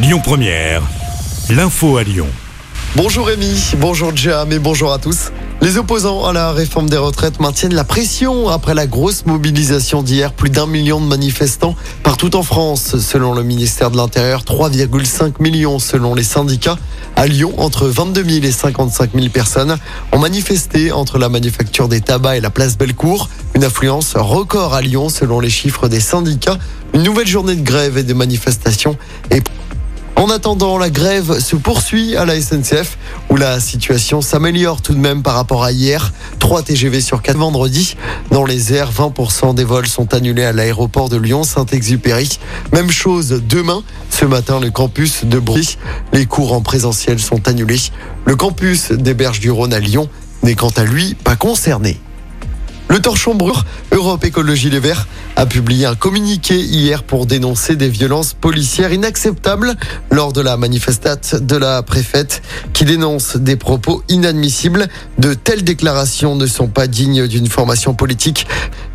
Lyon Première, l'info à Lyon. Bonjour Rémi, bonjour Jam et bonjour à tous. Les opposants à la réforme des retraites maintiennent la pression après la grosse mobilisation d'hier. Plus d'un million de manifestants partout en France, selon le ministère de l'Intérieur, 3,5 millions selon les syndicats. À Lyon, entre 22 000 et 55 000 personnes ont manifesté entre la manufacture des tabacs et la place Bellecour. Une affluence record à Lyon selon les chiffres des syndicats. Une nouvelle journée de grève et de manifestations est en attendant, la grève se poursuit à la SNCF où la situation s'améliore tout de même par rapport à hier. 3 TGV sur 4 vendredi. Dans les airs, 20% des vols sont annulés à l'aéroport de Lyon-Saint-Exupéry. Même chose demain. Ce matin, le campus de Brie. Les cours en présentiel sont annulés. Le campus des Berges du Rhône à Lyon n'est quant à lui pas concerné. Le torchon brûle, Europe Écologie Les Verts, a publié un communiqué hier pour dénoncer des violences policières inacceptables lors de la manifestate de la préfète qui dénonce des propos inadmissibles. De telles déclarations ne sont pas dignes d'une formation politique.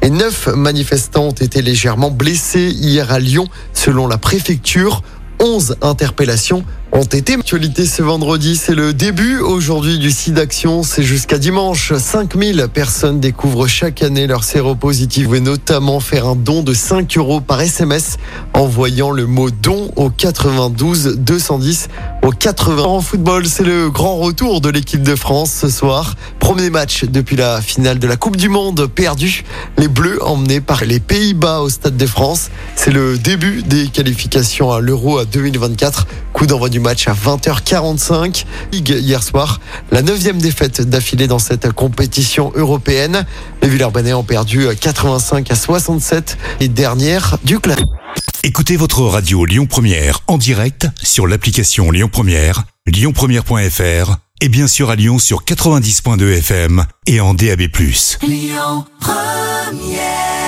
Et neuf manifestants ont été légèrement blessés hier à Lyon, selon la préfecture. 11 interpellations ont été actualité ce vendredi. C'est le début aujourd'hui du site d'action. C'est jusqu'à dimanche. 5000 personnes découvrent chaque année leur séropositif. Vous pouvez notamment faire un don de 5 euros par SMS en voyant le mot don au 92 210 au 80. En football, c'est le grand retour de l'équipe de France ce soir. Premier match depuis la finale de la Coupe du Monde perdu. Les Bleus emmenés par les Pays-Bas au Stade de France. C'est le début des qualifications à l'Euro 2024. Coup d'envoi du match à 20h45. Hier soir, la neuvième défaite d'affilée dans cette compétition européenne. Les Villeurbanais ont perdu 85 à 67 et dernière du club. Écoutez votre radio Lyon Première en direct sur l'application Lyon Première, lyonpremière.fr et bien sûr à Lyon sur 90.2 FM et en DAB+. Lyon Première